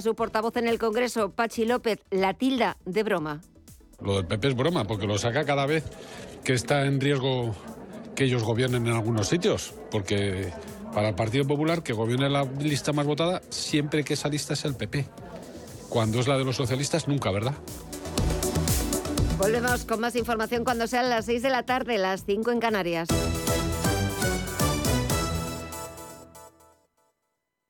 Su portavoz en el Congreso, Pachi López, la tilda de broma. Lo del PP es broma, porque lo saca cada vez que está en riesgo que ellos gobiernen en algunos sitios, porque para el Partido Popular que gobierne la lista más votada siempre que esa lista es el PP. Cuando es la de los socialistas, nunca, ¿verdad? Volvemos con más información cuando sean las 6 de la tarde, las 5 en Canarias.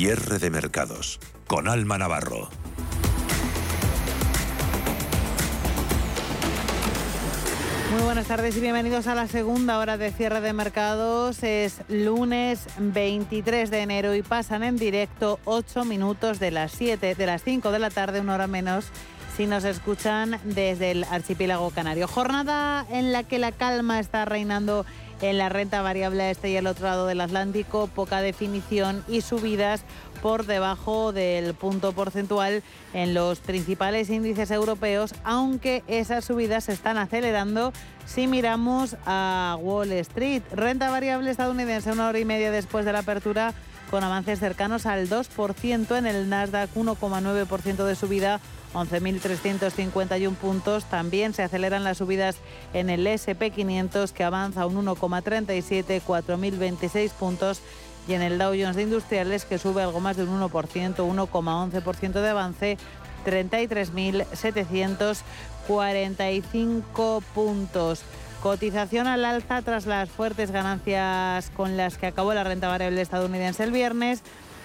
Cierre de mercados con Alma Navarro. Muy buenas tardes y bienvenidos a la segunda hora de cierre de mercados. Es lunes 23 de enero y pasan en directo 8 minutos de las 7, de las 5 de la tarde, una hora menos, si nos escuchan desde el archipiélago canario. Jornada en la que la calma está reinando en la renta variable este y el otro lado del Atlántico, poca definición y subidas por debajo del punto porcentual en los principales índices europeos, aunque esas subidas se están acelerando si miramos a Wall Street. Renta variable estadounidense una hora y media después de la apertura con avances cercanos al 2% en el Nasdaq, 1,9% de subida 11.351 puntos. También se aceleran las subidas en el SP500 que avanza un 1,37, 4.026 puntos. Y en el Dow Jones de Industriales que sube algo más de un 1%, 1,11% de avance, 33.745 puntos. Cotización al alza tras las fuertes ganancias con las que acabó la renta variable estadounidense el viernes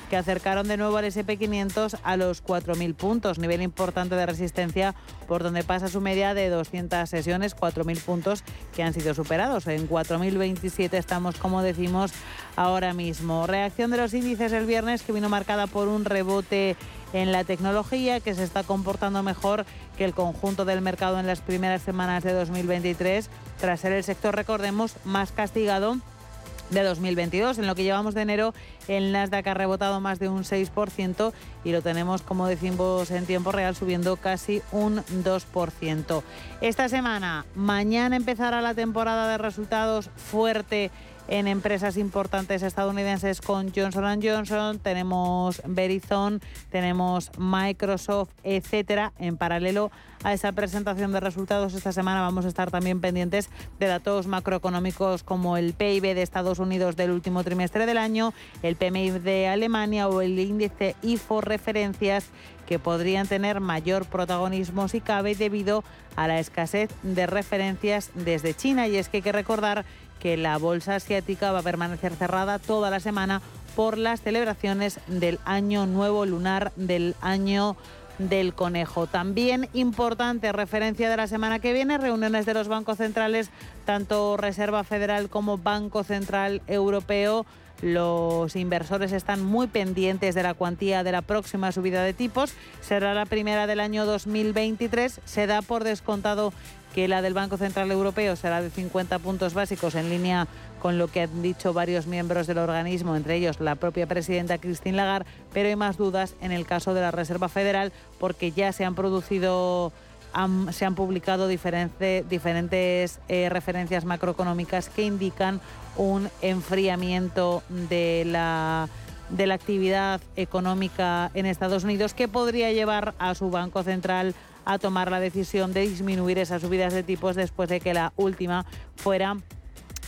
que acercaron de nuevo al SP500 a los 4.000 puntos, nivel importante de resistencia por donde pasa su media de 200 sesiones, 4.000 puntos que han sido superados. En 4.027 estamos, como decimos, ahora mismo. Reacción de los índices el viernes que vino marcada por un rebote en la tecnología que se está comportando mejor que el conjunto del mercado en las primeras semanas de 2023, tras ser el sector, recordemos, más castigado de 2022. En lo que llevamos de enero, el Nasdaq ha rebotado más de un 6% y lo tenemos, como decimos, en tiempo real subiendo casi un 2%. Esta semana, mañana empezará la temporada de resultados fuerte en empresas importantes estadounidenses con Johnson Johnson, tenemos Verizon, tenemos Microsoft, etcétera. En paralelo a esa presentación de resultados esta semana vamos a estar también pendientes de datos macroeconómicos como el PIB de Estados Unidos del último trimestre del año, el PMI de Alemania o el índice IFO referencias que podrían tener mayor protagonismo si cabe debido a la escasez de referencias desde China. Y es que hay que recordar que la bolsa asiática va a permanecer cerrada toda la semana por las celebraciones del año nuevo lunar del año del conejo. También importante referencia de la semana que viene, reuniones de los bancos centrales, tanto Reserva Federal como Banco Central Europeo los inversores están muy pendientes de la cuantía de la próxima subida de tipos. Será la primera del año 2023. Se da por descontado que la del Banco Central Europeo será de 50 puntos básicos en línea con lo que han dicho varios miembros del organismo, entre ellos la propia presidenta Christine Lagarde, pero hay más dudas en el caso de la Reserva Federal porque ya se han producido se han publicado diferentes eh, referencias macroeconómicas que indican un enfriamiento de la de la actividad económica en Estados Unidos que podría llevar a su Banco Central a tomar la decisión de disminuir esas subidas de tipos después de que la última fuera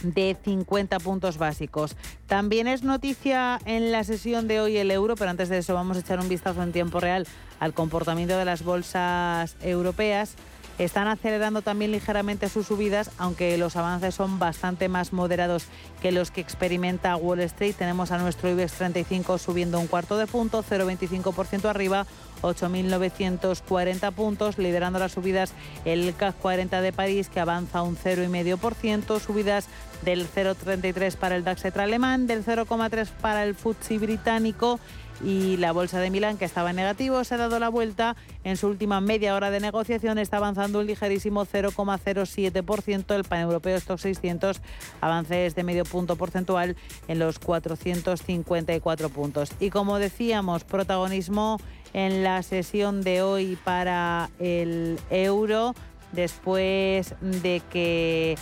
de 50 puntos básicos. También es noticia en la sesión de hoy el euro, pero antes de eso vamos a echar un vistazo en tiempo real al comportamiento de las bolsas europeas. Están acelerando también ligeramente sus subidas, aunque los avances son bastante más moderados que los que experimenta Wall Street. Tenemos a nuestro IBEX 35 subiendo un cuarto de punto, 0,25% arriba, 8.940 puntos, liderando las subidas el CAC 40 de París, que avanza un 0,5%, subidas del 0,33 para el DAX alemán, del 0,3 para el FTSE británico y la bolsa de Milán, que estaba en negativo, se ha dado la vuelta. En su última media hora de negociación está avanzando un ligerísimo 0,07%. El paneuropeo Stock 600 avances de medio punto porcentual en los 454 puntos. Y como decíamos, protagonismo en la sesión de hoy para el euro, después de que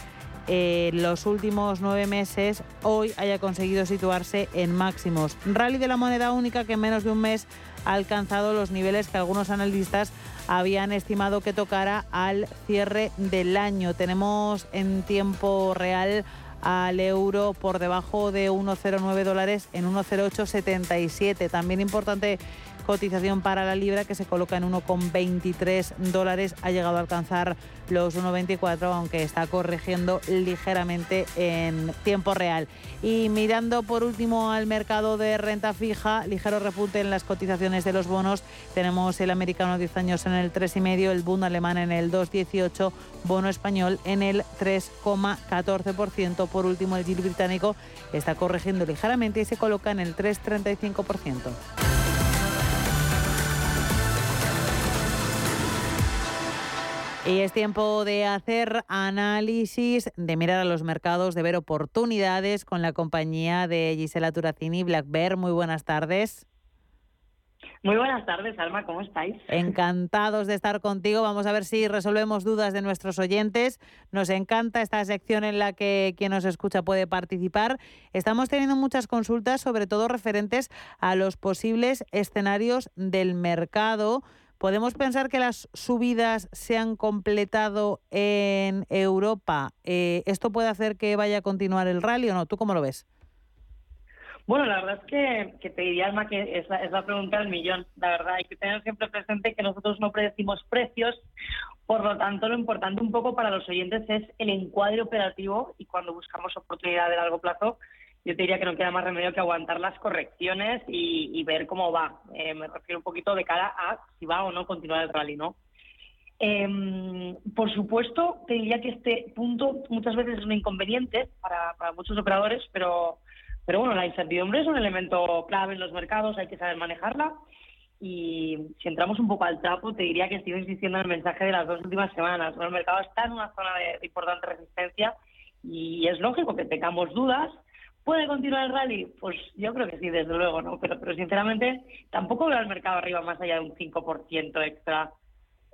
en los últimos nueve meses hoy haya conseguido situarse en máximos. Rally de la moneda única que en menos de un mes ha alcanzado los niveles que algunos analistas habían estimado que tocara al cierre del año. Tenemos en tiempo real al euro por debajo de 1,09 dólares en 1,0877. También importante cotización para la libra que se coloca en 1,23 dólares. Ha llegado a alcanzar los 1,24 aunque está corrigiendo ligeramente en tiempo real. Y mirando por último al mercado de renta fija, ligero repunte en las cotizaciones de los bonos. Tenemos el americano 10 años en el 3,5, el Bund alemán en el 2,18, bono español en el 3,14%. Por último, el GIL británico está corrigiendo ligeramente y se coloca en el 3,35%. Y es tiempo de hacer análisis, de mirar a los mercados, de ver oportunidades con la compañía de Gisela Turacini, Black Bear. Muy buenas tardes. Muy buenas tardes, Alma, ¿cómo estáis? Encantados de estar contigo. Vamos a ver si resolvemos dudas de nuestros oyentes. Nos encanta esta sección en la que quien nos escucha puede participar. Estamos teniendo muchas consultas, sobre todo referentes a los posibles escenarios del mercado ¿Podemos pensar que las subidas se han completado en Europa? Eh, ¿Esto puede hacer que vaya a continuar el rally o no? ¿Tú cómo lo ves? Bueno, la verdad es que, te diría, Alma, que es la, es la pregunta del millón. La verdad, hay que tener siempre presente que nosotros no predecimos precios, por lo tanto, lo importante un poco para los oyentes es el encuadre operativo y cuando buscamos oportunidad de largo plazo, yo te diría que no queda más remedio que aguantar las correcciones y, ver cómo va. Eh, me refiero un poquito de cara a si va o no continuar el rally, ¿no? Em, por supuesto, te diría que este punto muchas veces es un inconveniente para, muchos operadores, pero, pero bueno, la incertidumbre es un elemento clave en los mercados, hay que saber manejarla. Y si entramos un poco al trapo, te diría que estoy insistiendo en el mensaje de las dos últimas semanas. El mercado está en una zona de importante resistencia y es lógico que tengamos dudas, ¿Puede continuar el rally? Pues yo creo que sí, desde luego, ¿no? Pero, pero sinceramente tampoco veo al mercado arriba más allá de un 5% extra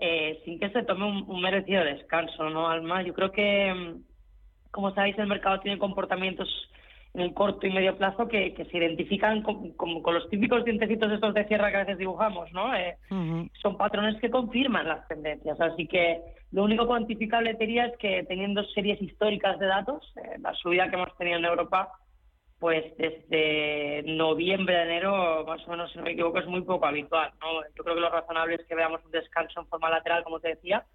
eh, sin que se tome un, merecido descanso, ¿no, Alma? Yo creo que, mm, como sabéis, el mercado tiene comportamientos en el corto y medio plazo que, se identifican con, con, los típicos dientecitos estos de sierra que a veces dibujamos, ¿no? Eh, son patrones que confirman las tendencias. Así que lo único cuantificable diría es que teniendo series históricas de datos, eh, la subida que hemos tenido en Europa, pues desde noviembre, enero, más o menos, si no me equivoco, es muy poco habitual. ¿no? Yo creo que lo razonable es que veamos un descanso en forma lateral, como te decía,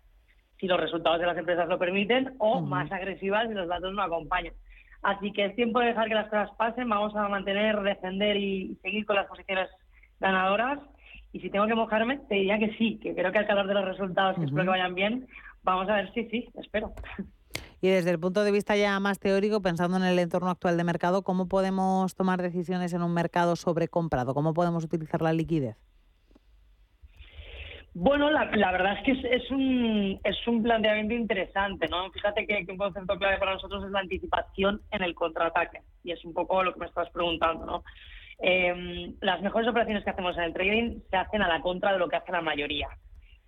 si los resultados de las empresas lo permiten, o más agresivas si los datos no acompañan. Así que es tiempo de dejar que las cosas pasen, vamos a mantener, defender y seguir con las posiciones ganadoras. Y si tengo que mojarme, te diría que sí, que creo que al calor de los resultados, que espero que vayan bien, vamos a ver si sí, espero. Y desde el punto de vista ya más teórico, pensando en el entorno actual de mercado, ¿cómo podemos tomar decisiones en un mercado sobrecomprado? ¿Cómo podemos utilizar la liquidez? Bueno, la, verdad es que es, un, es un planteamiento interesante, ¿no? Fíjate que, un concepto clave para nosotros es la anticipación en el contraataque, y es un poco lo que me estabas preguntando, ¿no? Em, las mejores operaciones que hacemos en el trading se hacen a la contra de lo que hace la mayoría.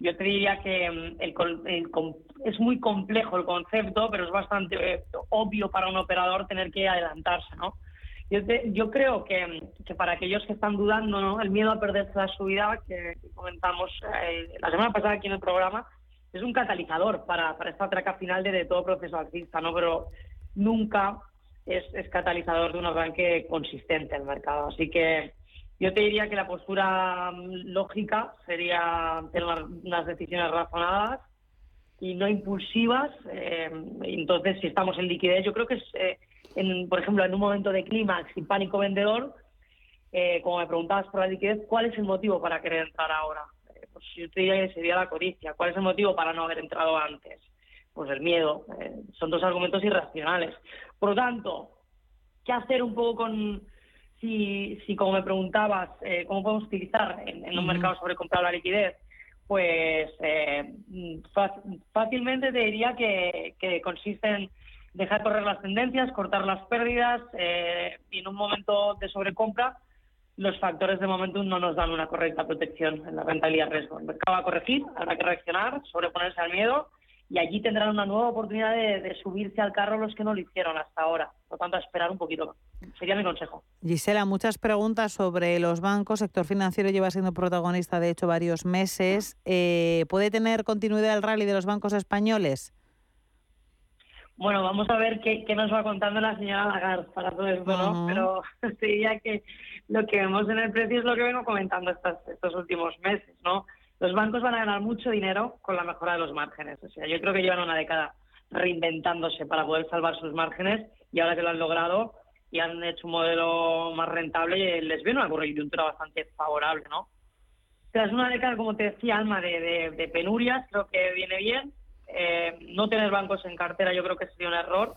Yo te diría que em, el, es muy complejo el concepto, pero es bastante eh, obvio para un operador tener que adelantarse, ¿no? Yo, creo que, para aquellos que están dudando, el miedo a perderse la subida, que, comentamos eh, la semana pasada aquí en el programa, es un catalizador para, esta traca final de, todo proceso alcista, ¿no? pero nunca es, catalizador de un arranque consistente en el mercado. Así que yo te diría que la postura mm, lógica sería tener unas decisiones razonadas y no impulsivas. Eh, entonces, si estamos en liquidez, yo creo que es... Eh, por ejemplo, en un momento de clímax y pánico vendedor, eh, como me preguntabas por la liquidez, ¿cuál es el motivo para querer entrar ahora? Eh, pues yo te diría que sería la codicia. ¿Cuál es el motivo para no haber entrado antes? Pues el miedo. Eh, son dos argumentos irracionales. Por lo tanto, ¿qué hacer un poco con, si, si como me preguntabas, cómo podemos utilizar en, un mercado sobre comprar la liquidez? Pues fácilmente te diría que, que consiste en dejar correr las tendencias, cortar las pérdidas eh, y en un momento de sobrecompra los factores de momento no nos dan una correcta protección en la rentabilidad riesgo. El mercado va a corregir, habrá que reaccionar, sobreponerse al miedo y allí tendrán una nueva oportunidad de, subirse al carro los que no lo hicieron hasta ahora. Por lo tanto, a esperar un poquito. Sería mi consejo. Gisela, muchas preguntas sobre los bancos. Sector financiero lleva siendo protagonista, de hecho, varios meses. Eh, ¿Puede tener continuidad el rally de los bancos españoles? Bueno, vamos a ver qué, nos va contando la señora Lagarde para todo esto, ¿no? Pero diría que lo que vemos en el precio es lo que vengo comentando estos últimos meses, ¿no? Los bancos van a ganar mucho dinero con la mejora de los márgenes. O sea, yo creo que llevan una década reinventándose para poder salvar sus márgenes y ahora que lo han logrado y han hecho un modelo más rentable, les viene una coyuntura bastante favorable, ¿no? Tras una década, como te decía, Alma, de, de penurias, creo que viene bien eh, no tener bancos en cartera yo creo que sería un error.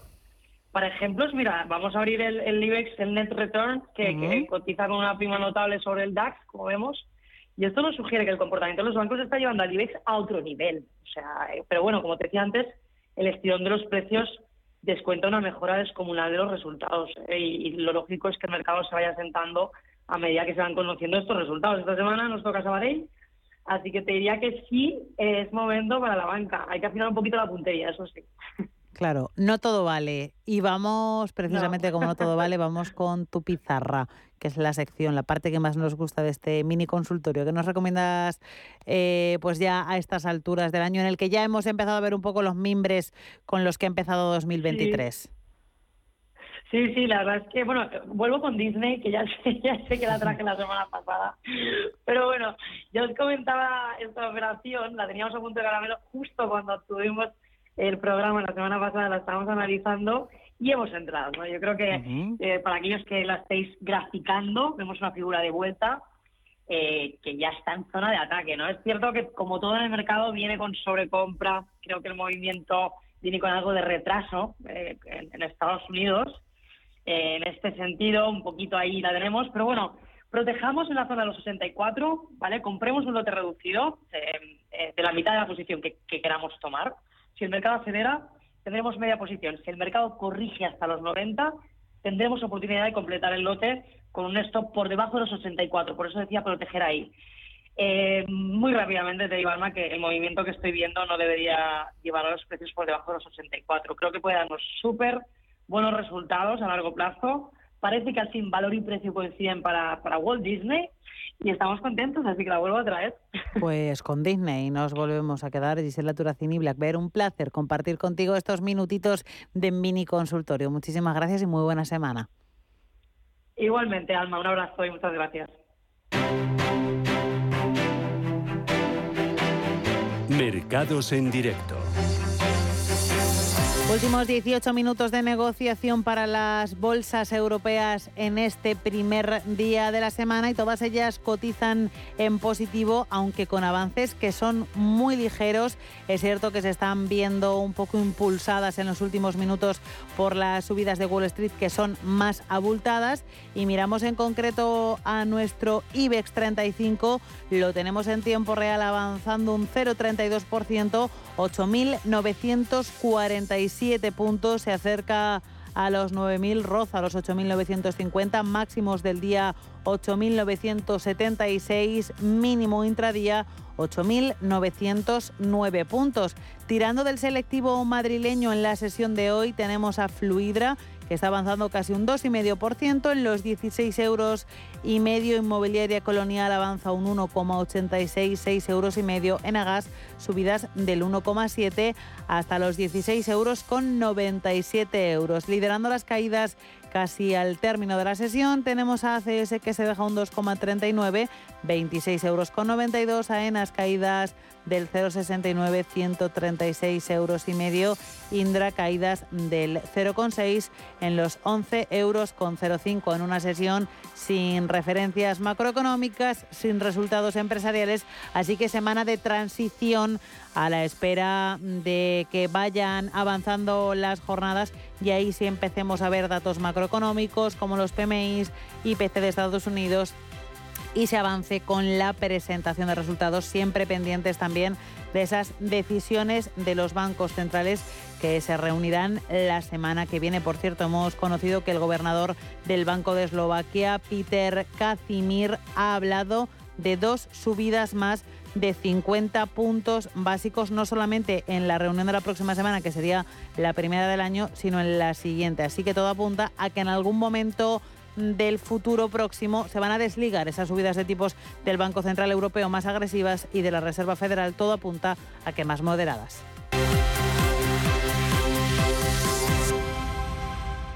Para ejemplos, mira, vamos a abrir el, el IBEX, el Net Return, que, cotiza con una prima notable sobre el DAX, como vemos, y esto nos sugiere que el comportamiento de los bancos está llevando al IBEX a otro nivel. O sea, eh, pero bueno, como te decía antes, el estirón de los precios descuenta una mejora descomunal de los resultados. Eh, y, lo lógico es que el mercado se vaya sentando a medida que se van conociendo estos resultados. Esta semana nos toca Sabadell Así que te diría que sí es momento para la banca. Hay que afinar un poquito la puntería, eso sí. Claro, no todo vale. Y vamos, precisamente como no todo vale, vamos con tu pizarra, que es la sección, la parte que más nos gusta de este mini consultorio. ¿Qué nos recomiendas eh, pues ya a estas alturas del año en el que ya hemos empezado a ver un poco los mimbres con los que ha empezado 2023? Sí, sí, la verdad es que, bueno, vuelvo con Disney, que ya sé, ya sé que la traje la semana pasada. Pero bueno, yo os comentaba esta operación, la teníamos a punto de caramelo justo cuando tuvimos el programa la semana pasada, la estábamos analizando y hemos entrado. ¿no? Yo creo que eh, para aquellos que la estéis graficando, vemos una figura de vuelta eh, que ya está en zona de ataque. no Es cierto que, como todo en el mercado, viene con sobrecompra. Creo que el movimiento viene con algo de retraso eh, en Estados Unidos en este sentido, un poquito ahí la tenemos, pero bueno, protejamos en la zona de los 64, ¿vale? Compremos un lote reducido eh, eh, de la mitad de la posición que, queramos tomar. Si el mercado acelera, tendremos media posición. Si el mercado corrige hasta los 90, tendremos oportunidad de completar el lote con un stop por debajo de los 84. Por eso decía proteger ahí. Eh, muy rápidamente te digo, Alma, que el movimiento que estoy viendo no debería llevar a los precios por debajo de los 84. Creo que puede darnos súper buenos resultados a largo plazo, parece que al fin valor y precio coinciden para, para Walt Disney y estamos contentos, así que la vuelvo a traer. Pues con Disney nos volvemos a quedar. Gisela Turacini Blackbear, un placer compartir contigo estos minutitos de mini consultorio. Muchísimas gracias y muy buena semana. Igualmente, Alma, un abrazo y muchas gracias. Mercados en directo. Últimos 18 minutos de negociación para las bolsas europeas en este primer día de la semana y todas ellas cotizan en positivo, aunque con avances que son muy ligeros. Es cierto que se están viendo un poco impulsadas en los últimos minutos por las subidas de Wall Street que son más abultadas. Y miramos en concreto a nuestro IBEX 35, lo tenemos en tiempo real avanzando un 0,32%, 8.947 puntos, se acerca a los 9.000, roza los 8.950, máximos del día 8.976, mínimo intradía 8.909 puntos. Tirando del selectivo madrileño en la sesión de hoy tenemos a Fluidra que está avanzando casi un 2,5%. En los 16 euros y medio, Inmobiliaria Colonial avanza un 1,86, 6 euros y medio. En Agas, subidas del 1,7 hasta los 16 euros con 97 euros. Liderando las caídas casi al término de la sesión, tenemos a ACS que se deja un 2,39, 26 euros con 92. AENAS caídas del 0,69, 136 euros y medio. Indra caídas del 0,6 en los 11 euros con 0,5 en una sesión sin referencias macroeconómicas, sin resultados empresariales. Así que semana de transición a la espera de que vayan avanzando las jornadas y ahí sí empecemos a ver datos macroeconómicos como los PMIs, IPC de Estados Unidos y se avance con la presentación de resultados, siempre pendientes también de esas decisiones de los bancos centrales que se reunirán la semana que viene. Por cierto, hemos conocido que el gobernador del Banco de Eslovaquia, Peter Kazimir, ha hablado de dos subidas más de 50 puntos básicos, no solamente en la reunión de la próxima semana, que sería la primera del año, sino en la siguiente. Así que todo apunta a que en algún momento del futuro próximo se van a desligar esas subidas de tipos del Banco Central Europeo más agresivas y de la Reserva Federal. Todo apunta a que más moderadas.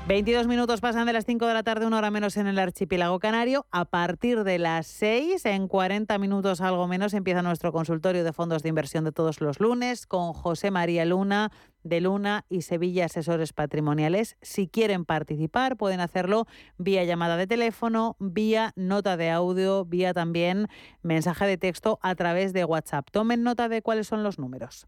22 minutos pasan de las 5 de la tarde, una hora menos en el archipiélago canario. A partir de las 6, en 40 minutos algo menos, empieza nuestro consultorio de fondos de inversión de todos los lunes con José María Luna de Luna y Sevilla Asesores Patrimoniales. Si quieren participar, pueden hacerlo vía llamada de teléfono, vía nota de audio, vía también mensaje de texto a través de WhatsApp. Tomen nota de cuáles son los números.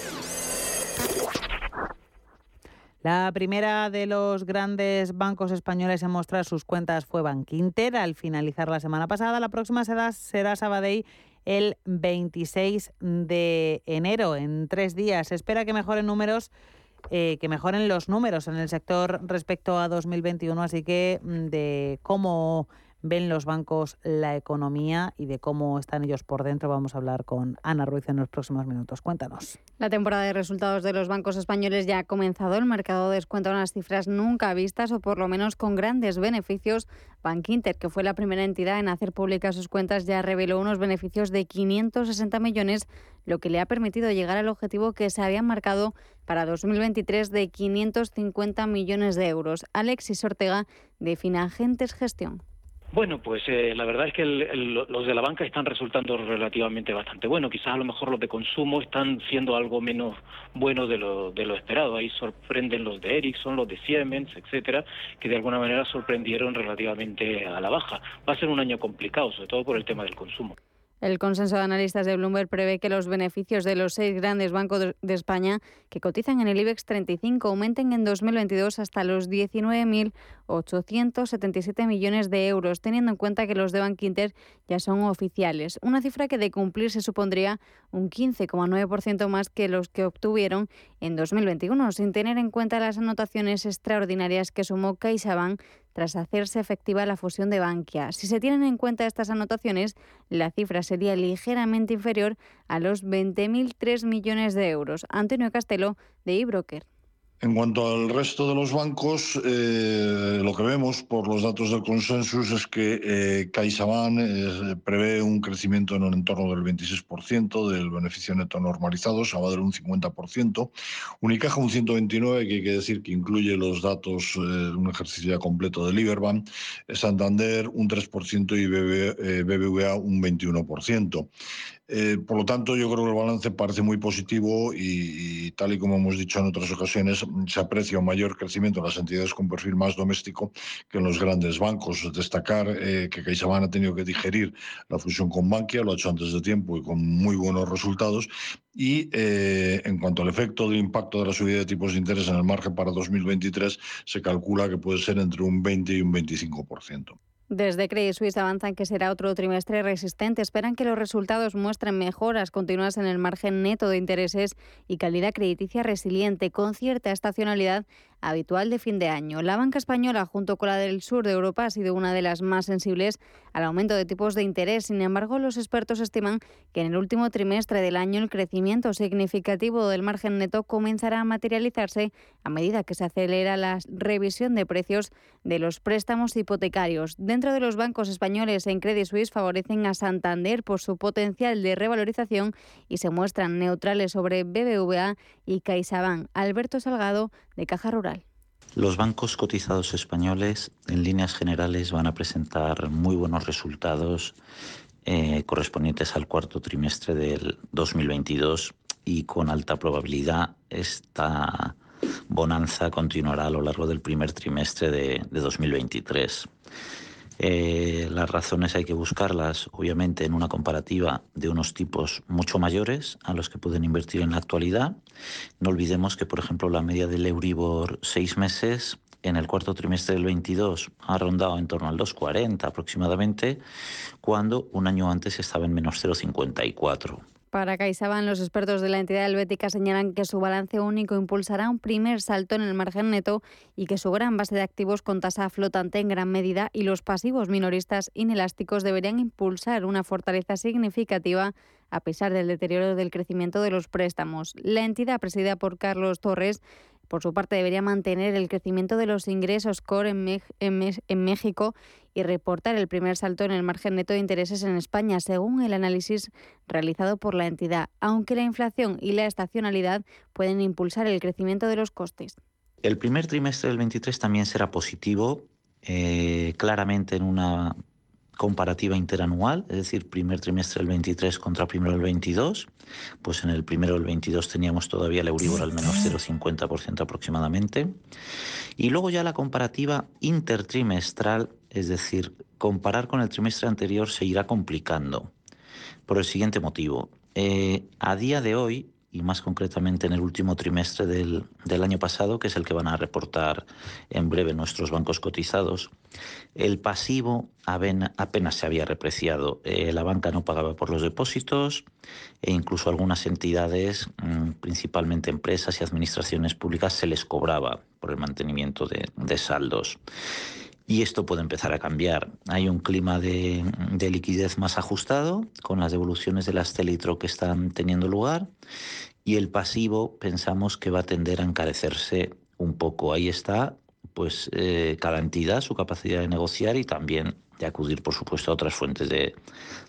La primera de los grandes bancos españoles en mostrar sus cuentas fue Bankinter al finalizar la semana pasada. La próxima será, será Sabadell el 26 de enero, en tres días. Se espera que mejoren números. Eh, que mejoren los números en el sector respecto a 2021, así que mm, de cómo ven los bancos la economía y de cómo están ellos por dentro. Vamos a hablar con Ana Ruiz en los próximos minutos. Cuéntanos. La temporada de resultados de los bancos españoles ya ha comenzado. El mercado descuenta unas cifras nunca vistas o por lo menos con grandes beneficios. Bankinter, que fue la primera entidad en hacer públicas sus cuentas, ya reveló unos beneficios de 560 millones, lo que le ha permitido llegar al objetivo que se había marcado para 2023 de 550 millones de euros. Alexis Ortega, de Finagentes Gestión. Bueno, pues eh, la verdad es que los de la banca están resultando relativamente bastante buenos. Quizás a lo mejor los de consumo están siendo algo menos buenos de lo, de lo esperado. Ahí sorprenden los de Ericsson, los de Siemens, etcétera, que de alguna manera sorprendieron relativamente a la baja. Va a ser un año complicado, sobre todo por el tema del consumo. El consenso de analistas de Bloomberg prevé que los beneficios de los seis grandes bancos de España que cotizan en el IBEX 35 aumenten en 2022 hasta los 19.877 millones de euros, teniendo en cuenta que los de Bank Inter ya son oficiales. Una cifra que de cumplirse supondría un 15,9% más que los que obtuvieron en 2021, sin tener en cuenta las anotaciones extraordinarias que sumó CaixaBank tras hacerse efectiva la fusión de Bankia. Si se tienen en cuenta estas anotaciones, la cifra sería ligeramente inferior a los 20.003 millones de euros. Antonio Castelo, de eBroker. En cuanto al resto de los bancos, eh, lo que vemos por los datos del consensus es que eh, CaixaBank eh, prevé un crecimiento en el entorno del 26% del beneficio neto normalizado, dar un 50%. Unicaja un 129%, que hay que decir que incluye los datos de un ejercicio ya completo de Liberbank. Santander un 3% y BBVA un 21%. Eh, por lo tanto, yo creo que el balance parece muy positivo y, tal y como hemos dicho en otras ocasiones, se aprecia un mayor crecimiento en las entidades con perfil más doméstico que en los grandes bancos. Destacar eh, que CaixaBank ha tenido que digerir la fusión con Bankia, lo ha hecho antes de tiempo y con muy buenos resultados. Y eh, en cuanto al efecto del impacto de la subida de tipos de interés en el margen para 2023, se calcula que puede ser entre un 20 y un 25%. Desde Credit Suisse avanzan que será otro trimestre resistente. Esperan que los resultados muestren mejoras continuas en el margen neto de intereses y calidad crediticia resiliente, con cierta estacionalidad habitual de fin de año. La banca española, junto con la del sur de Europa, ha sido una de las más sensibles al aumento de tipos de interés. Sin embargo, los expertos estiman que en el último trimestre del año el crecimiento significativo del margen neto comenzará a materializarse a medida que se acelera la revisión de precios de los préstamos hipotecarios. Dentro de los bancos españoles en Credit Suisse favorecen a Santander por su potencial de revalorización y se muestran neutrales sobre BBVA y CaixaBank. Alberto Salgado, de Caja Rural. Los bancos cotizados españoles, en líneas generales, van a presentar muy buenos resultados eh, correspondientes al cuarto trimestre del 2022 y con alta probabilidad esta bonanza continuará a lo largo del primer trimestre de, de 2023. Eh, las razones hay que buscarlas, obviamente, en una comparativa de unos tipos mucho mayores a los que pueden invertir en la actualidad. No olvidemos que, por ejemplo, la media del Euribor seis meses en el cuarto trimestre del 22 ha rondado en torno al 2,40 aproximadamente, cuando un año antes estaba en menos 0,54. Para CaixaBank, los expertos de la entidad helvética señalan que su balance único impulsará un primer salto en el margen neto y que su gran base de activos con tasa flotante en gran medida y los pasivos minoristas inelásticos deberían impulsar una fortaleza significativa a pesar del deterioro del crecimiento de los préstamos. La entidad presidida por Carlos Torres por su parte, debería mantener el crecimiento de los ingresos core en, México y reportar el primer salto en el margen neto de intereses en España, según el análisis realizado por la entidad, aunque la inflación y la estacionalidad pueden impulsar el crecimiento de los costes. El primer trimestre del 23 también será positivo, eh, claramente en una comparativa interanual, es decir, primer trimestre del 23 contra primero del 22, pues en el primero del 22 teníamos todavía el Euribor al menos 0,50% aproximadamente. Y luego ya la comparativa intertrimestral, es decir, comparar con el trimestre anterior se irá complicando por el siguiente motivo. Eh, a día de hoy, y más concretamente en el último trimestre del, año pasado, que es el que van a reportar en breve nuestros bancos cotizados, el pasivo apenas se había repreciado. Eh, la banca no pagaba por los depósitos e incluso algunas entidades, mm, principalmente empresas y administraciones públicas, se les cobraba por el mantenimiento de, de saldos. Y esto puede empezar a cambiar. Hay un clima de, liquidez más ajustado con las devoluciones de las Telitro que están teniendo lugar y el pasivo pensamos que va a tender a encarecerse un poco. Ahí está pues eh, cada entidad, su capacidad de negociar y también de acudir, por supuesto, a otras fuentes de,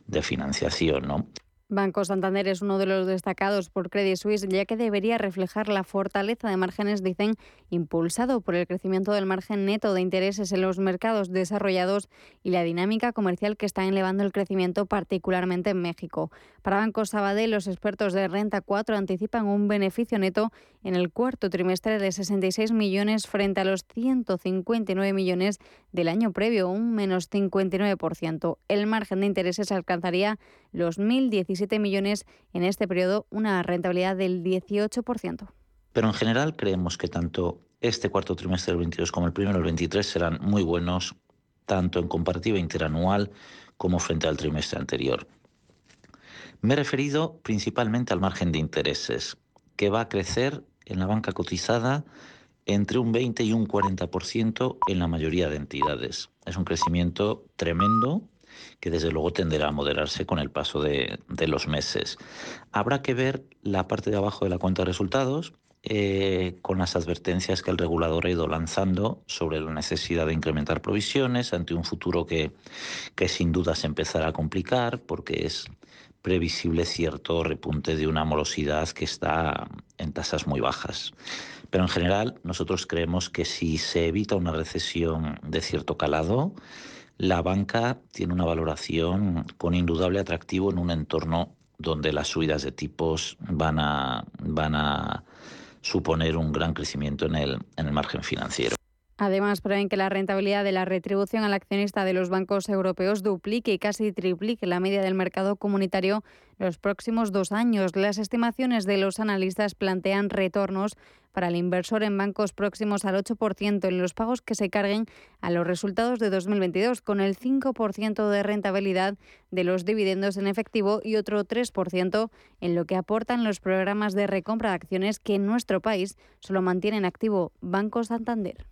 de financiación. ¿no? Banco Santander es uno de los destacados por Credit Suisse, ya que debería reflejar la fortaleza de márgenes, dicen, impulsado por el crecimiento del margen neto de intereses en los mercados desarrollados y la dinámica comercial que está elevando el crecimiento, particularmente en México. Para Banco Sabadell, los expertos de Renta 4 anticipan un beneficio neto en el cuarto trimestre de 66 millones frente a los 159 millones del año previo, un menos 59%. El margen de intereses alcanzaría los 1.017 millones en este periodo, una rentabilidad del 18%. Pero en general creemos que tanto este cuarto trimestre del 22 como el primero del 23 serán muy buenos, tanto en comparativa interanual como frente al trimestre anterior. Me he referido principalmente al margen de intereses, que va a crecer en la banca cotizada entre un 20 y un 40% en la mayoría de entidades. Es un crecimiento tremendo que desde luego tenderá a moderarse con el paso de, los meses. Habrá que ver la parte de abajo de la cuenta de resultados, eh, con las advertencias que el regulador ha ido lanzando sobre la necesidad de incrementar provisiones ante un futuro que, que sin duda se empezará a complicar porque es previsible cierto repunte de una morosidad que está en tasas muy bajas. Pero en general nosotros creemos que si se evita una recesión de cierto calado, la banca tiene una valoración con indudable atractivo en un entorno donde las subidas de tipos van a, van a suponer un gran crecimiento en el, en el margen financiero. Además, prevén que la rentabilidad de la retribución al accionista de los bancos europeos duplique y casi triplique la media del mercado comunitario los próximos dos años. Las estimaciones de los analistas plantean retornos para el inversor en bancos próximos al 8% en los pagos que se carguen a los resultados de 2022, con el 5% de rentabilidad de los dividendos en efectivo y otro 3% en lo que aportan los programas de recompra de acciones que en nuestro país solo mantienen activo Banco Santander.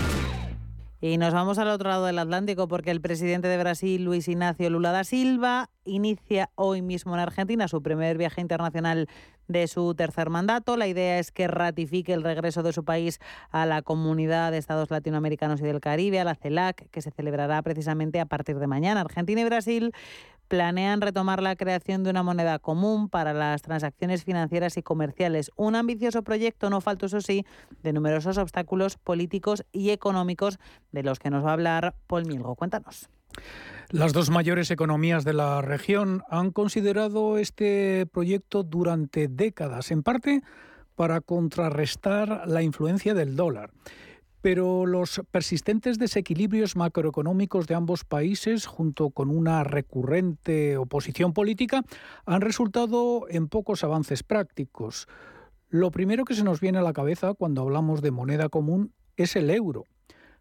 Y nos vamos al otro lado del Atlántico porque el presidente de Brasil, Luis Ignacio Lula da Silva, inicia hoy mismo en Argentina su primer viaje internacional de su tercer mandato. La idea es que ratifique el regreso de su país a la Comunidad de Estados Latinoamericanos y del Caribe, a la CELAC, que se celebrará precisamente a partir de mañana. Argentina y Brasil planean retomar la creación de una moneda común para las transacciones financieras y comerciales. Un ambicioso proyecto, no falta eso sí, de numerosos obstáculos políticos y económicos de los que nos va a hablar Paul Milgo. Cuéntanos. Las dos mayores economías de la región han considerado este proyecto durante décadas, en parte para contrarrestar la influencia del dólar. Pero los persistentes desequilibrios macroeconómicos de ambos países, junto con una recurrente oposición política, han resultado en pocos avances prácticos. Lo primero que se nos viene a la cabeza cuando hablamos de moneda común es el euro.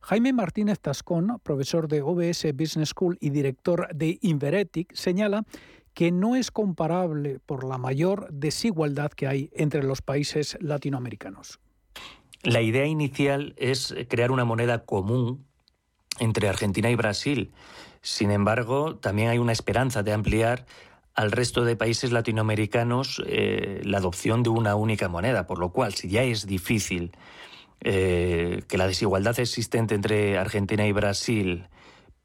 Jaime Martínez Tascón, profesor de OBS Business School y director de Inveretic, señala que no es comparable por la mayor desigualdad que hay entre los países latinoamericanos. La idea inicial es crear una moneda común entre Argentina y Brasil. Sin embargo, también hay una esperanza de ampliar al resto de países latinoamericanos eh, la adopción de una única moneda, por lo cual, si ya es difícil eh, que la desigualdad existente entre Argentina y Brasil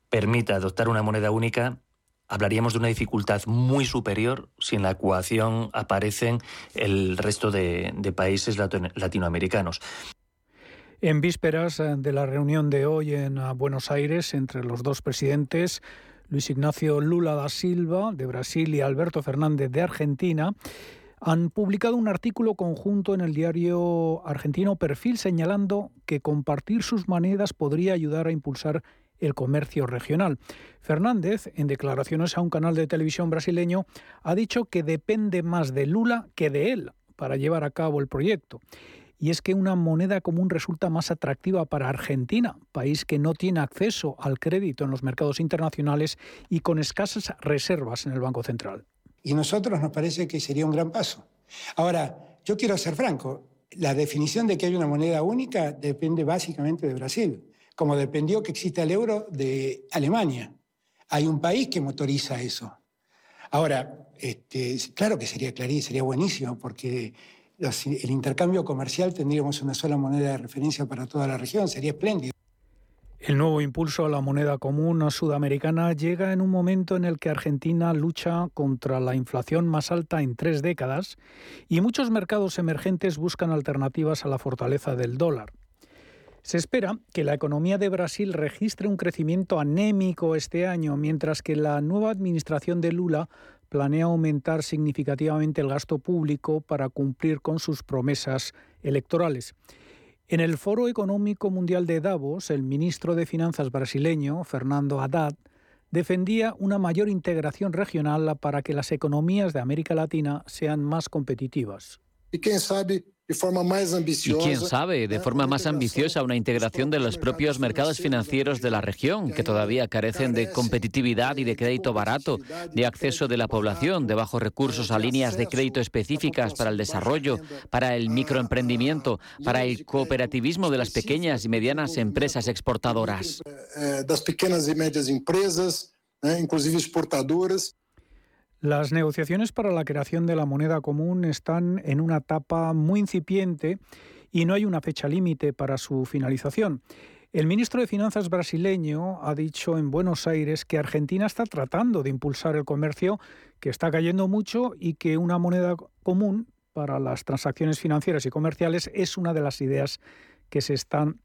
permita adoptar una moneda única, hablaríamos de una dificultad muy superior si en la ecuación aparecen el resto de, países latinoamericanos. En vísperas de la reunión de hoy en eh, Buenos Aires entre los dos presidentes, Luis Ignacio Lula da Silva de Brasil y Alberto Fernández de Argentina, han publicado un artículo conjunto en el diario argentino Perfil señalando que compartir sus monedas podría ayudar a impulsar el comercio regional. Fernández, en declaraciones a un canal de televisión brasileño, ha dicho que depende más de Lula que de él para llevar a cabo el proyecto. Y es que una moneda común resulta más atractiva para Argentina, país que no tiene acceso al crédito en los mercados internacionales y con escasas reservas en el Banco Central. Y nosotros nos parece que sería un gran paso. Ahora, yo quiero ser franco, la definición de que hay una moneda única depende básicamente de Brasil como dependió que exista el euro de Alemania. Hay un país que motoriza eso. Ahora, este, claro que sería clarísimo, sería buenísimo, porque el intercambio comercial tendríamos una sola moneda de referencia para toda la región, sería espléndido. El nuevo impulso a la moneda común sudamericana llega en un momento en el que Argentina lucha contra la inflación más alta en tres décadas y muchos mercados emergentes buscan alternativas a la fortaleza del dólar. Se espera que la economía de Brasil registre un crecimiento anémico este año, mientras que la nueva administración de Lula planea aumentar significativamente el gasto público para cumplir con sus promesas electorales. En el Foro Económico Mundial de Davos, el ministro de Finanzas brasileño, Fernando Haddad, defendía una mayor integración regional para que las economías de América Latina sean más competitivas. Y quién sabe y quién sabe, de forma más ambiciosa, una integración de los propios mercados financieros de la región, que todavía carecen de competitividad y de crédito barato, de acceso de la población, de bajos recursos a líneas de crédito específicas para el desarrollo, para el microemprendimiento, para el cooperativismo de las pequeñas y medianas empresas exportadoras. Eh, las pequeñas y medias empresas, inclusive exportadoras. Las negociaciones para la creación de la moneda común están en una etapa muy incipiente y no hay una fecha límite para su finalización. El ministro de Finanzas brasileño ha dicho en Buenos Aires que Argentina está tratando de impulsar el comercio, que está cayendo mucho y que una moneda común para las transacciones financieras y comerciales es una de las ideas que se están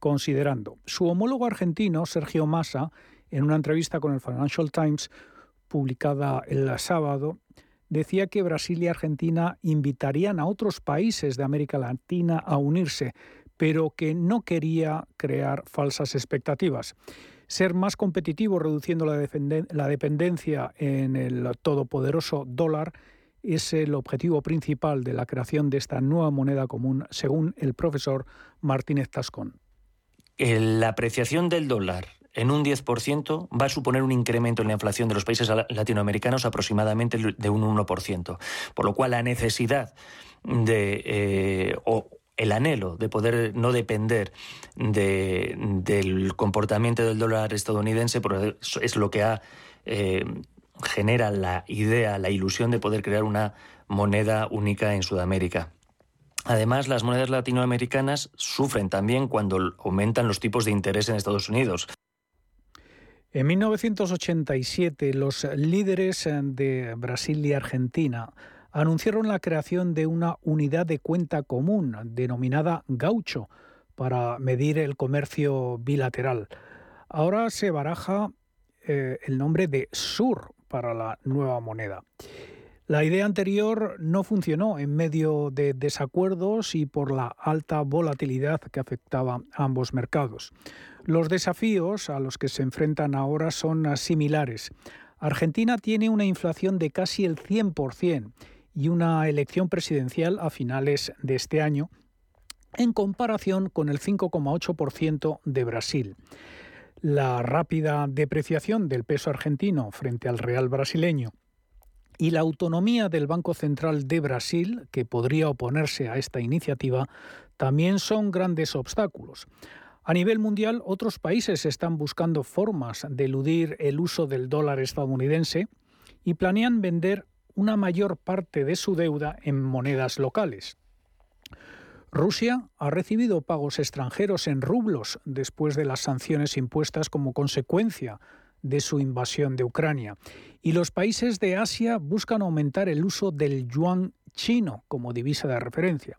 considerando. Su homólogo argentino, Sergio Massa, en una entrevista con el Financial Times, publicada el sábado, decía que Brasil y Argentina invitarían a otros países de América Latina a unirse, pero que no quería crear falsas expectativas. Ser más competitivo reduciendo la, dependencia en el todopoderoso dólar es el objetivo principal de la creación de esta nueva moneda común, según el profesor Martínez Tascón. La apreciación del dólar en un 10% va a suponer un incremento en la inflación de los países latinoamericanos aproximadamente de un 1%. Por lo cual la necesidad de, eh, o el anhelo de poder no depender del comportamiento del dólar estadounidense es lo que eh, genera la idea, la ilusión de poder crear una moneda única en Sudamérica. Además, las monedas latinoamericanas sufren también cuando aumentan los tipos de interés en Estados Unidos. En 1987, los líderes de Brasil y Argentina anunciaron la creación de una unidad de cuenta común denominada Gaucho para medir el comercio bilateral. Ahora se baraja eh, el nombre de Sur para la nueva moneda. La idea anterior no funcionó en medio de desacuerdos y por la alta volatilidad que afectaba a ambos mercados. Los desafíos a los que se enfrentan ahora son similares. Argentina tiene una inflación de casi el 100% y una elección presidencial a finales de este año, en comparación con el 5,8% de Brasil. La rápida depreciación del peso argentino frente al real brasileño y la autonomía del Banco Central de Brasil, que podría oponerse a esta iniciativa, también son grandes obstáculos. A nivel mundial, otros países están buscando formas de eludir el uso del dólar estadounidense y planean vender una mayor parte de su deuda en monedas locales. Rusia ha recibido pagos extranjeros en rublos después de las sanciones impuestas como consecuencia de su invasión de Ucrania. Y los países de Asia buscan aumentar el uso del yuan chino como divisa de referencia.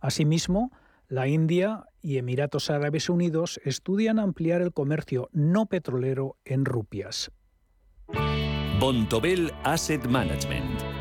Asimismo, la India y Emiratos Árabes Unidos estudian ampliar el comercio no petrolero en rupias. Bontobel Asset Management.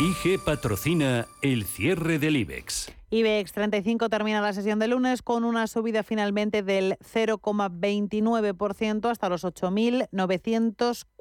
IG patrocina el cierre del IBEX. IBEX 35 termina la sesión de lunes con una subida finalmente del 0,29% hasta los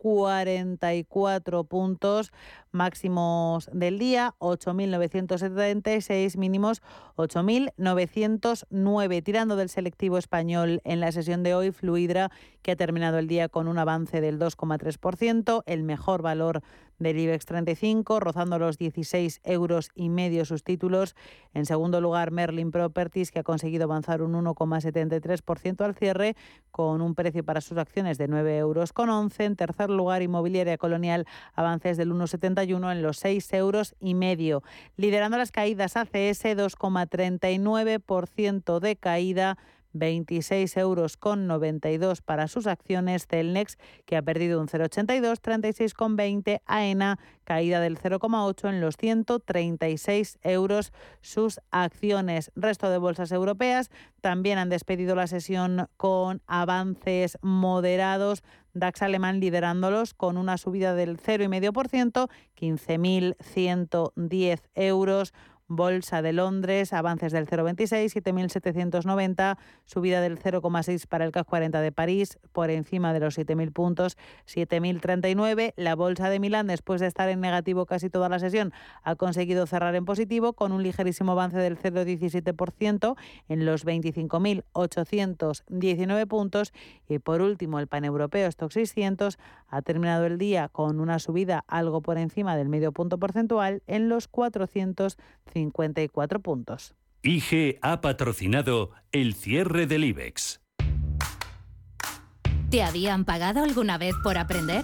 8.944 puntos máximos del día, 8.976 mínimos, 8.909. Tirando del selectivo español en la sesión de hoy, Fluidra, que ha terminado el día con un avance del 2,3%, el mejor valor del IBEX 35, rozando los 16 euros y medio sus títulos. En segundo lugar, Merlin Properties, que ha conseguido avanzar un 1,73% al cierre, con un precio para sus acciones de 9 euros con 11. En tercer lugar, Inmobiliaria Colonial, avances del 1,71 en los 6 euros y medio. Liderando las caídas, ACS 2,39% de caída 26 euros con 92 para sus acciones. Celnex, que ha perdido un 0,82, 36,20. AENA, caída del 0,8 en los 136 euros sus acciones. Resto de bolsas europeas también han despedido la sesión con avances moderados. DAX alemán liderándolos con una subida del 0,5%, 15.110 euros. Bolsa de Londres, avances del 0,26, 7.790, subida del 0,6 para el CAC 40 de París, por encima de los 7.000 puntos, 7.039. La Bolsa de Milán, después de estar en negativo casi toda la sesión, ha conseguido cerrar en positivo con un ligerísimo avance del 0,17% en los 25.819 puntos. Y por último, el paneuropeo Stock 600 ha terminado el día con una subida algo por encima del medio punto porcentual en los 450 54 puntos. IG ha patrocinado el cierre del IBEX. ¿Te habían pagado alguna vez por aprender?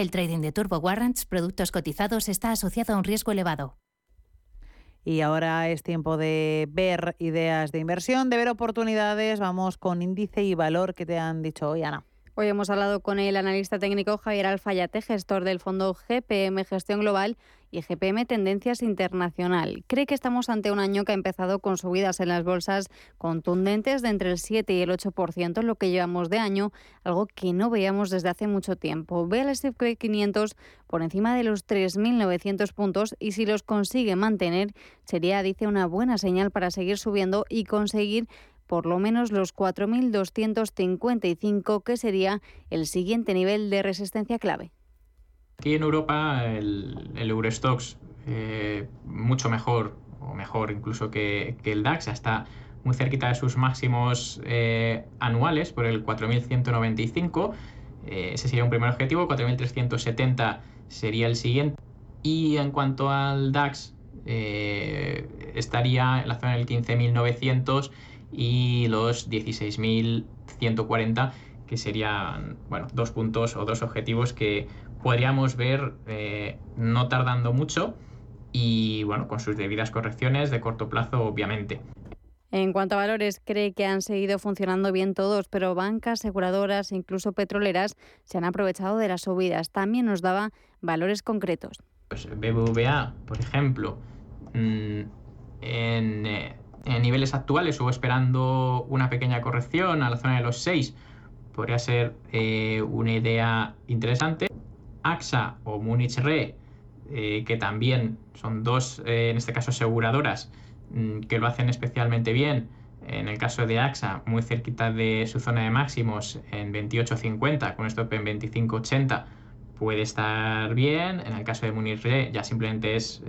El trading de Turbo Warrants, productos cotizados, está asociado a un riesgo elevado. Y ahora es tiempo de ver ideas de inversión, de ver oportunidades. Vamos con índice y valor que te han dicho hoy, Ana. Hoy hemos hablado con el analista técnico Javier Alfayate, gestor del fondo GPM Gestión Global y GPM Tendencias Internacional. Cree que estamos ante un año que ha empezado con subidas en las bolsas contundentes de entre el 7 y el 8% en lo que llevamos de año, algo que no veíamos desde hace mucho tiempo. Ve al S&P 500 por encima de los 3.900 puntos y si los consigue mantener sería, dice, una buena señal para seguir subiendo y conseguir por lo menos los 4.255, que sería el siguiente nivel de resistencia clave. Aquí en Europa el, el Eurostox eh, mucho mejor, o mejor incluso que, el DAX, está muy cerquita de sus máximos eh, anuales por el 4.195. Eh, ese sería un primer objetivo, 4.370 sería el siguiente. Y en cuanto al DAX, estaría en la zona del 15.900 y los 16.140 que serían bueno, dos puntos o dos objetivos que podríamos ver eh, no tardando mucho y bueno, con sus debidas correcciones de corto plazo obviamente. En cuanto a valores, cree que han seguido funcionando bien todos, pero bancas, aseguradoras e incluso petroleras se han aprovechado de las subidas. También nos daba valores concretos. Pues BBVA, por ejemplo, mm, en, eh, en niveles actuales o esperando una pequeña corrección a la zona de los 6, podría ser eh, una idea interesante. AXA o Munich Re, eh, que también son dos, eh, en este caso, aseguradoras mm, que lo hacen especialmente bien. En el caso de AXA, muy cerquita de su zona de máximos en 28.50, con stop en 25.80, puede estar bien. En el caso de Munir Re ya simplemente es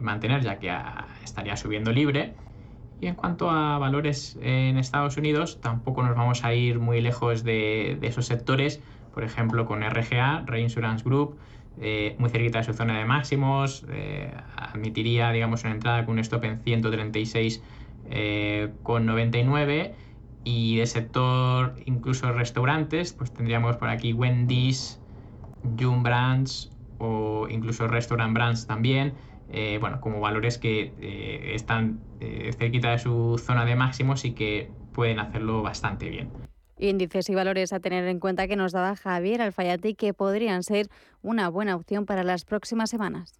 mantener, ya que estaría subiendo libre. Y en cuanto a valores en Estados Unidos, tampoco nos vamos a ir muy lejos de, esos sectores. Por ejemplo, con RGA, Reinsurance Group, eh, muy cerquita de su zona de máximos. Eh, admitiría, digamos, una entrada con un stop en 136 con 99 y de sector incluso restaurantes, pues tendríamos por aquí Wendy's, June Brands o incluso Restaurant Brands también. Eh, bueno, como valores que eh, están eh, cerquita de su zona de máximos y que pueden hacerlo bastante bien. Índices y valores a tener en cuenta que nos daba Javier Alfayati que podrían ser una buena opción para las próximas semanas.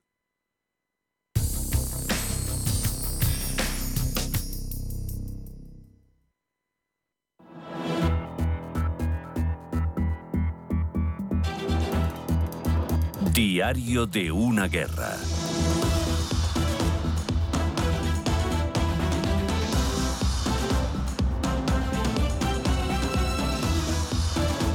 Diario de una guerra.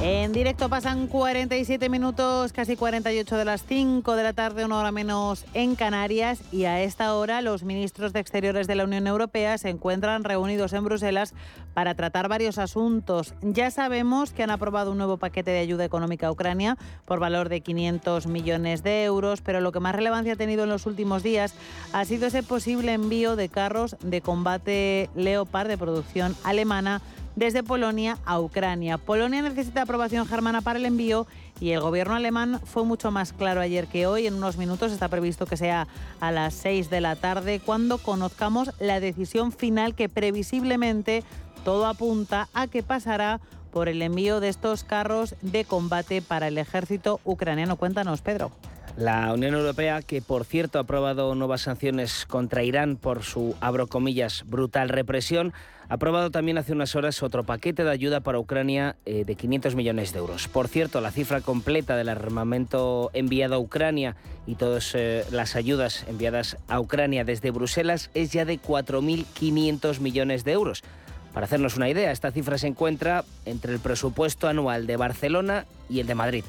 En directo pasan 47 minutos, casi 48 de las 5 de la tarde, una hora menos en Canarias. Y a esta hora los ministros de Exteriores de la Unión Europea se encuentran reunidos en Bruselas para tratar varios asuntos. Ya sabemos que han aprobado un nuevo paquete de ayuda económica a Ucrania por valor de 500 millones de euros, pero lo que más relevancia ha tenido en los últimos días ha sido ese posible envío de carros de combate Leopard de producción alemana desde Polonia a Ucrania. Polonia necesita aprobación germana para el envío y el gobierno alemán fue mucho más claro ayer que hoy. En unos minutos está previsto que sea a las 6 de la tarde cuando conozcamos la decisión final que previsiblemente todo apunta a que pasará por el envío de estos carros de combate para el ejército ucraniano. Cuéntanos, Pedro. La Unión Europea, que por cierto ha aprobado nuevas sanciones contra Irán por su, abro comillas, brutal represión, ha aprobado también hace unas horas otro paquete de ayuda para Ucrania eh, de 500 millones de euros. Por cierto, la cifra completa del armamento enviado a Ucrania y todas eh, las ayudas enviadas a Ucrania desde Bruselas es ya de 4.500 millones de euros. Para hacernos una idea, esta cifra se encuentra entre el presupuesto anual de Barcelona y el de Madrid.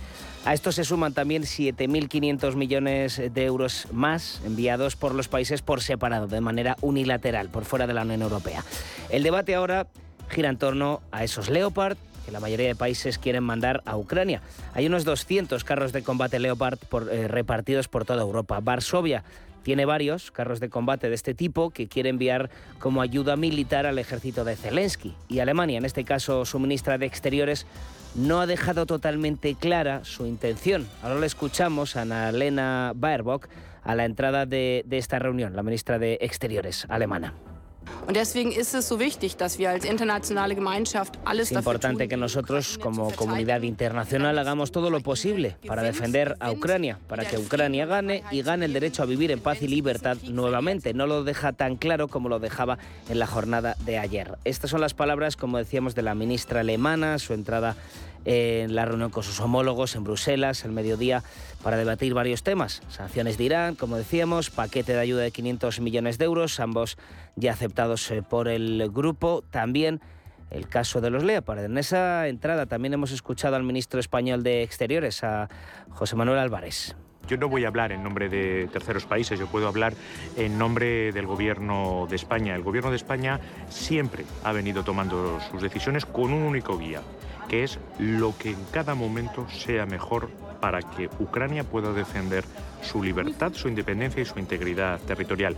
A esto se suman también 7.500 millones de euros más enviados por los países por separado, de manera unilateral, por fuera de la Unión Europea. El debate ahora gira en torno a esos Leopard que la mayoría de países quieren mandar a Ucrania. Hay unos 200 carros de combate Leopard eh, repartidos por toda Europa. Varsovia tiene varios carros de combate de este tipo que quiere enviar como ayuda militar al ejército de Zelensky. Y Alemania, en este caso su ministra de Exteriores, no ha dejado totalmente clara su intención. Ahora le escuchamos a Annalena Baerbock a la entrada de, de esta reunión, la ministra de Exteriores alemana. Es importante que nosotros, como comunidad internacional, hagamos todo lo posible para defender a Ucrania, para que Ucrania gane y gane el derecho a vivir en paz y libertad nuevamente. No lo deja tan claro como lo dejaba en la jornada de ayer. Estas son las palabras, como decíamos, de la ministra alemana, su entrada en la reunión con sus homólogos en Bruselas el mediodía para debatir varios temas. Sanciones de Irán, como decíamos, paquete de ayuda de 500 millones de euros, ambos ya aceptados eh, por el grupo. También el caso de los Leopard. En esa entrada también hemos escuchado al ministro español de Exteriores, a José Manuel Álvarez. Yo no voy a hablar en nombre de terceros países, yo puedo hablar en nombre del Gobierno de España. El Gobierno de España siempre ha venido tomando sus decisiones con un único guía, que es lo que en cada momento sea mejor para que Ucrania pueda defender su libertad, su independencia y su integridad territorial,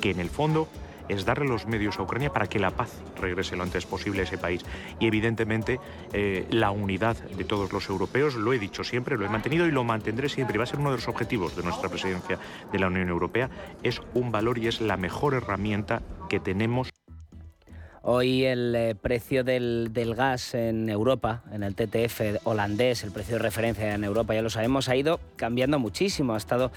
que en el fondo es darle los medios a Ucrania para que la paz regrese lo antes posible a ese país. Y evidentemente eh, la unidad de todos los europeos, lo he dicho siempre, lo he mantenido y lo mantendré siempre, va a ser uno de los objetivos de nuestra presidencia de la Unión Europea, es un valor y es la mejor herramienta que tenemos Hoy el eh, precio del, gas en Europa, en el TTF holandés, el precio de referencia en Europa, ya lo sabemos, ha ido cambiando muchísimo. Ha estado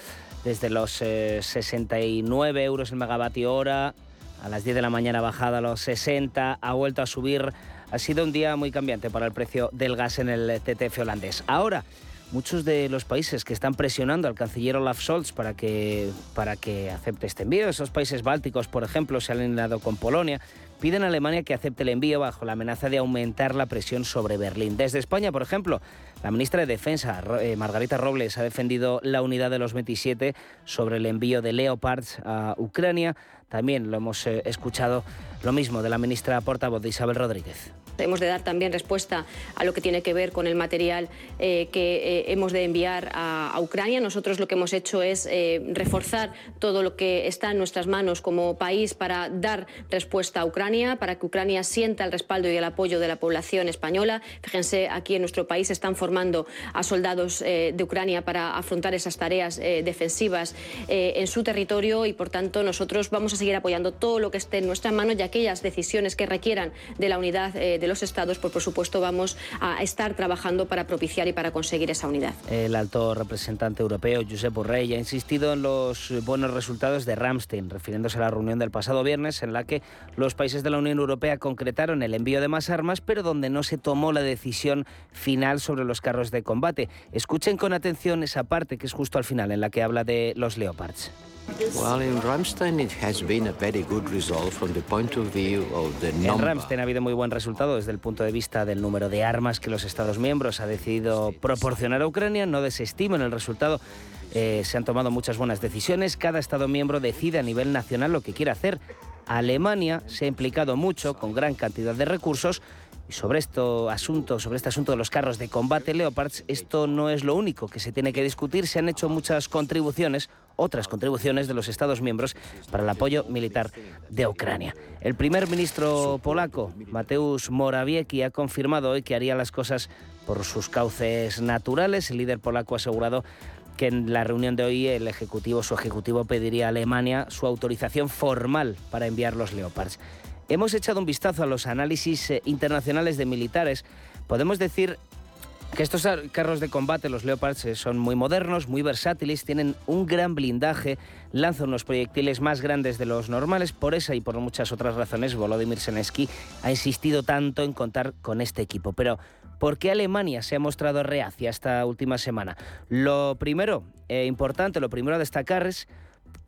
desde los 69 eh, euros el megavatio hora, a las 10 de la mañana ha bajado a los 60, ha vuelto a subir. Ha sido un día muy cambiante para el precio del gas en el TTF holandés. Ahora, muchos de los países que están presionando al canciller Olaf Scholz para que, para que acepte este envío, esos países bálticos, por ejemplo, se han alineado con Polonia, piden a Alemania que acepte el envío bajo la amenaza de aumentar la presión sobre Berlín. Desde España, por ejemplo, la ministra de Defensa, eh, Margarita Robles, ha defendido la unidad de los 27 sobre el envío de Leopards a Ucrania. También lo hemos eh, escuchado lo mismo de la ministra portavoz de Isabel Rodríguez. Hemos de dar también respuesta a lo que tiene que ver con el material eh, que eh, hemos de enviar a, Ucrania. Nosotros lo que hemos hecho es reforzar todo lo que está en nuestras manos como país para dar respuesta a Ucrania, para que Ucrania sienta el respaldo y el apoyo de la población española. Fíjense, aquí en nuestro país están formando a soldados de Ucrania para afrontar esas tareas defensivas en su territorio y, por tanto, nosotros vamos a seguir apoyando todo lo que esté en nuestras manos y aquellas decisiones que requieran de la unidad eh, los Estados, pues por supuesto vamos a estar trabajando para propiciar y para conseguir esa unidad. El alto representante europeo, Josep Borrell, ha insistido en los buenos resultados de Ramstein, refiriéndose a la reunión del pasado viernes en la que los países de la Unión Europea concretaron el envío de más armas, pero donde no se tomó la decisión final sobre los carros de combate. Escuchen con atención esa parte que es justo al final, en la que habla de los Leopards. En Ramstein ha habido muy buen resultado desde el punto de vista del número de armas que los Estados miembros ha decidido proporcionar a Ucrania. No desestimen el resultado. Eh, se han tomado muchas buenas decisiones. Cada Estado miembro decide a nivel nacional lo que quiere hacer. Alemania se ha implicado mucho con gran cantidad de recursos y sobre, esto, asunto, sobre este asunto de los carros de combate Leopards, esto no es lo único que se tiene que discutir. Se han hecho muchas contribuciones, otras contribuciones de los Estados miembros para el apoyo militar de Ucrania. El primer ministro polaco, Mateusz Morawiecki, ha confirmado hoy que haría las cosas por sus cauces naturales. El líder polaco ha asegurado que en la reunión de hoy el ejecutivo, su ejecutivo pediría a Alemania su autorización formal para enviar los Leopards. Hemos echado un vistazo a los análisis eh, internacionales de militares. Podemos decir que estos carros de combate, los Leopards, eh, son muy modernos, muy versátiles, tienen un gran blindaje, lanzan unos proyectiles más grandes de los normales. Por esa y por muchas otras razones, Volodymyr Zelensky ha insistido tanto en contar con este equipo. Pero, ¿por qué Alemania se ha mostrado reacia esta última semana? Lo primero, eh, importante, lo primero a destacar es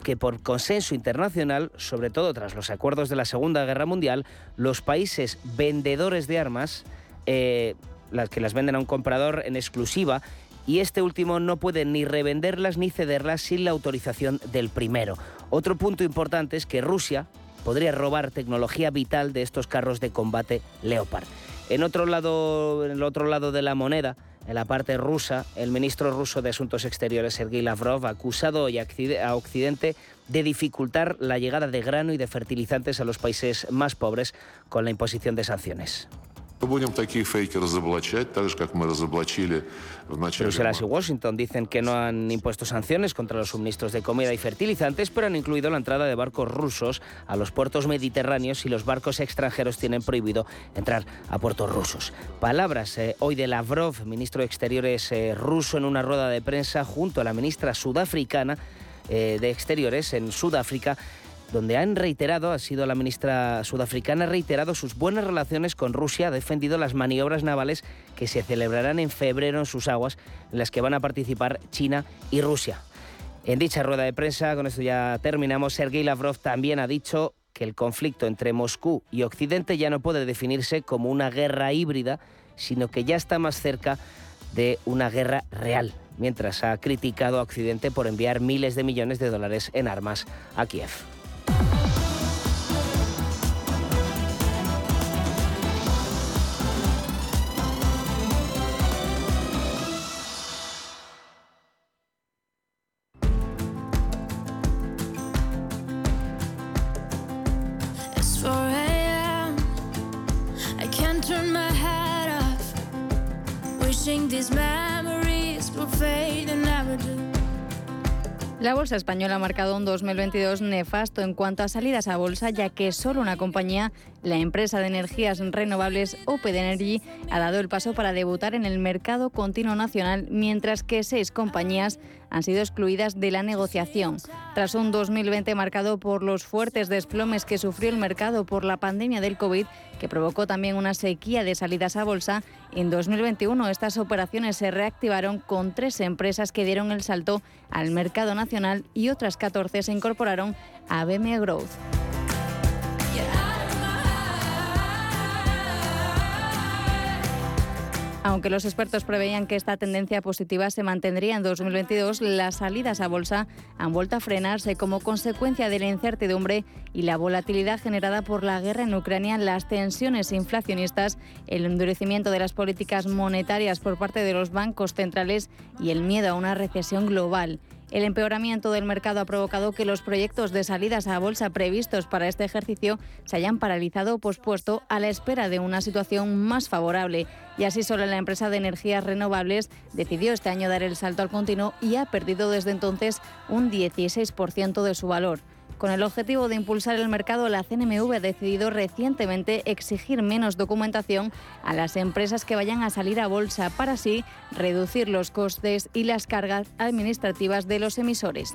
que por consenso internacional, sobre todo tras los acuerdos de la Segunda Guerra Mundial, los países vendedores de armas, eh, las que las venden a un comprador en exclusiva, y este último no puede ni revenderlas ni cederlas sin la autorización del primero. Otro punto importante es que Rusia podría robar tecnología vital de estos carros de combate Leopard. En otro lado, en el otro lado de la moneda, En la parte rusa, el ministro ruso de Asuntos Exteriores, Sergei Lavrov, ha acusado hoy a Occidente de dificultar la llegada de grano y de fertilizantes a los países más pobres con la imposición de sanciones. Bruselas y Washington dicen que no han impuesto sanciones contra los suministros de comida y fertilizantes, pero han incluido la entrada de barcos rusos a los puertos mediterráneos y los barcos extranjeros tienen prohibido entrar a puertos rusos. Palabras eh, hoy de Lavrov, ministro de Exteriores eh, ruso, en una rueda de prensa junto a la ministra sudafricana eh, de Exteriores en Sudáfrica donde han reiterado, ha sido la ministra sudafricana, ha reiterado sus buenas relaciones con Rusia, ha defendido las maniobras navales que se celebrarán en febrero en sus aguas, en las que van a participar China y Rusia. En dicha rueda de prensa, con esto ya terminamos, Sergei Lavrov también ha dicho que el conflicto entre Moscú y Occidente ya no puede definirse como una guerra híbrida, sino que ya está más cerca de una guerra real, mientras ha criticado a Occidente por enviar miles de millones de dólares en armas a Kiev. Bolsa española ha marcado un 2022 nefasto en cuanto a salidas a bolsa, ya que solo una compañía, la empresa de energías renovables Open Energy, ha dado el paso para debutar en el mercado continuo nacional, mientras que seis compañías han sido excluidas de la negociación. Tras un 2020 marcado por los fuertes desplomes que sufrió el mercado por la pandemia del COVID, que provocó también una sequía de salidas a bolsa, en 2021 estas operaciones se reactivaron con tres empresas que dieron el salto al mercado nacional y otras 14 se incorporaron a BME Growth. Aunque los expertos preveían que esta tendencia positiva se mantendría en 2022, las salidas a bolsa han vuelto a frenarse como consecuencia de la incertidumbre y la volatilidad generada por la guerra en Ucrania, las tensiones inflacionistas, el endurecimiento de las políticas monetarias por parte de los bancos centrales y el miedo a una recesión global. El empeoramiento del mercado ha provocado que los proyectos de salidas a bolsa previstos para este ejercicio se hayan paralizado o pospuesto a la espera de una situación más favorable. Y así solo la empresa de energías renovables decidió este año dar el salto al continuo y ha perdido desde entonces un 16% de su valor. Con el objetivo de impulsar el mercado, la CNMV ha decidido recientemente exigir menos documentación a las empresas que vayan a salir a bolsa para así reducir los costes y las cargas administrativas de los emisores.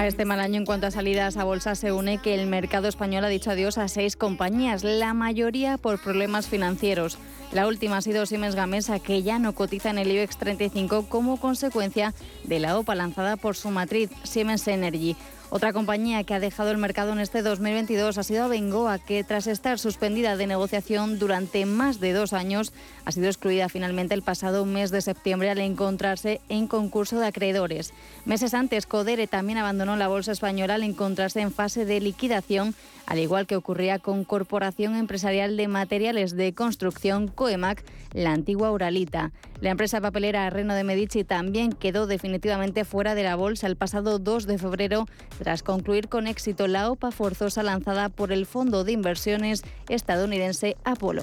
A este mal año en cuanto a salidas a bolsa se une que el mercado español ha dicho adiós a seis compañías, la mayoría por problemas financieros. La última ha sido Siemens Gamesa, que ya no cotiza en el IBEX 35 como consecuencia de la OPA lanzada por su matriz Siemens Energy. Otra compañía que ha dejado el mercado en este 2022 ha sido Abengoa, que tras estar suspendida de negociación durante más de dos años, ha sido excluida finalmente el pasado mes de septiembre al encontrarse en concurso de acreedores. Meses antes, Codere también abandonó la bolsa española al encontrarse en fase de liquidación, al igual que ocurría con Corporación Empresarial de Materiales de Construcción, COEMAC, la antigua Uralita. La empresa papelera Reno de Medici también quedó definitivamente fuera de la bolsa el pasado 2 de febrero tras concluir con éxito la OPA forzosa lanzada por el fondo de inversiones estadounidense Apolo.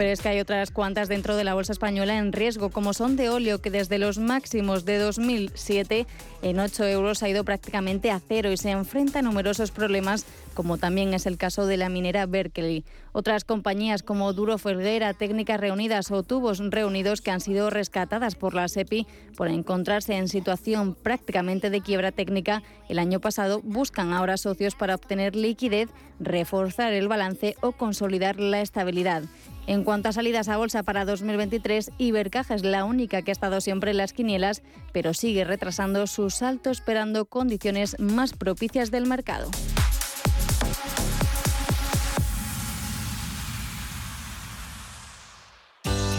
Pero es que hay otras cuantas dentro de la bolsa española en riesgo, como son de óleo, que desde los máximos de 2007 en 8 euros ha ido prácticamente a cero y se enfrenta a numerosos problemas, como también es el caso de la minera Berkeley. Otras compañías como Duro Felguera, Técnicas Reunidas o Tubos Reunidos que han sido rescatadas por la SEPI por encontrarse en situación prácticamente de quiebra técnica el año pasado, buscan ahora socios para obtener liquidez, reforzar el balance o consolidar la estabilidad. En cuanto a salidas a bolsa para 2023, Ibercaja es la única que ha estado siempre en las quinielas, pero sigue retrasando su salto esperando condiciones más propicias del mercado.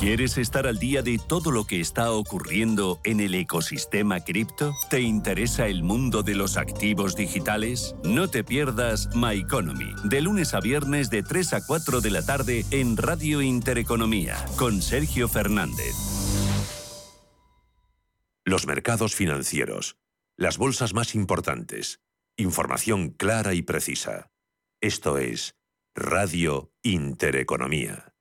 ¿Quieres estar al día de todo lo que está ocurriendo en el ecosistema cripto? ¿Te interesa el mundo de los activos digitales? No te pierdas My Economy, de lunes a viernes de 3 a 4 de la tarde en Radio Intereconomía, con Sergio Fernández. Los mercados financieros, las bolsas más importantes, información clara y precisa. Esto es Radio Intereconomía.